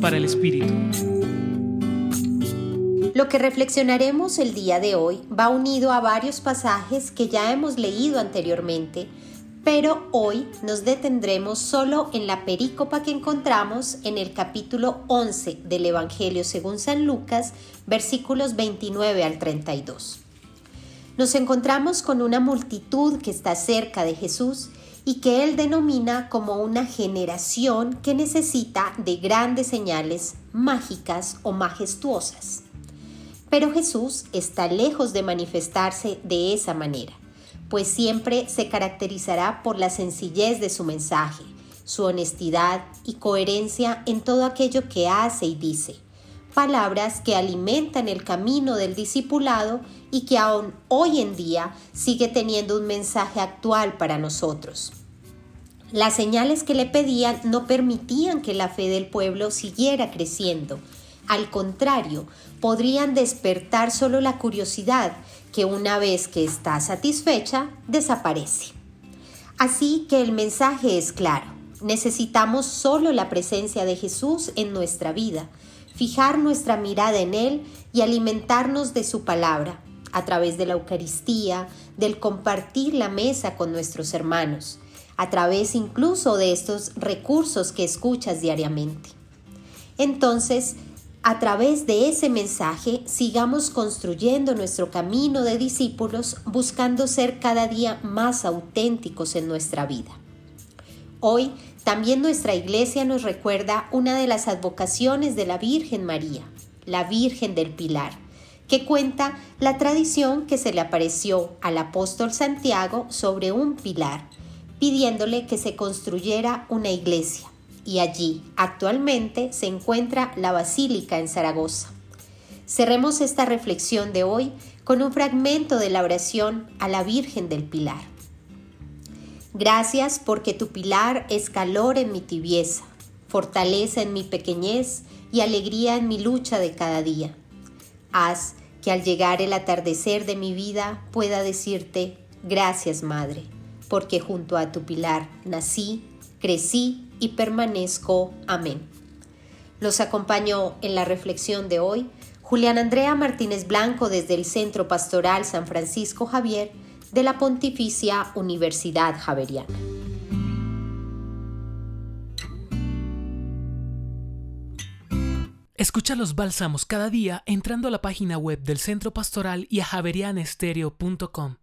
Para el Espíritu. Lo que reflexionaremos el día de hoy va unido a varios pasajes que ya hemos leído anteriormente, pero hoy nos detendremos solo en la perícopa que encontramos en el capítulo 11 del Evangelio según San Lucas, versículos 29 al 32. Nos encontramos con una multitud que está cerca de Jesús y que él denomina como una generación que necesita de grandes señales mágicas o majestuosas. Pero Jesús está lejos de manifestarse de esa manera, pues siempre se caracterizará por la sencillez de su mensaje, su honestidad y coherencia en todo aquello que hace y dice, palabras que alimentan el camino del discipulado y que aún hoy en día sigue teniendo un mensaje actual para nosotros. Las señales que le pedían no permitían que la fe del pueblo siguiera creciendo. Al contrario, podrían despertar solo la curiosidad que una vez que está satisfecha, desaparece. Así que el mensaje es claro. Necesitamos solo la presencia de Jesús en nuestra vida, fijar nuestra mirada en Él y alimentarnos de su palabra a través de la Eucaristía, del compartir la mesa con nuestros hermanos, a través incluso de estos recursos que escuchas diariamente. Entonces, a través de ese mensaje, sigamos construyendo nuestro camino de discípulos buscando ser cada día más auténticos en nuestra vida. Hoy también nuestra iglesia nos recuerda una de las advocaciones de la Virgen María, la Virgen del Pilar, que cuenta la tradición que se le apareció al apóstol Santiago sobre un pilar, pidiéndole que se construyera una iglesia. Y allí actualmente se encuentra la Basílica en Zaragoza. Cerremos esta reflexión de hoy con un fragmento de la oración a la Virgen del Pilar. Gracias porque tu pilar es calor en mi tibieza, fortaleza en mi pequeñez y alegría en mi lucha de cada día. Haz que al llegar el atardecer de mi vida pueda decirte, gracias Madre, porque junto a tu pilar nací, crecí y permanezco. Amén. Los acompaño en la reflexión de hoy Julián Andrea Martínez Blanco desde el Centro Pastoral San Francisco Javier de la Pontificia Universidad Javeriana. Escucha los bálsamos cada día entrando a la página web del Centro Pastoral y a javerianestereo.com.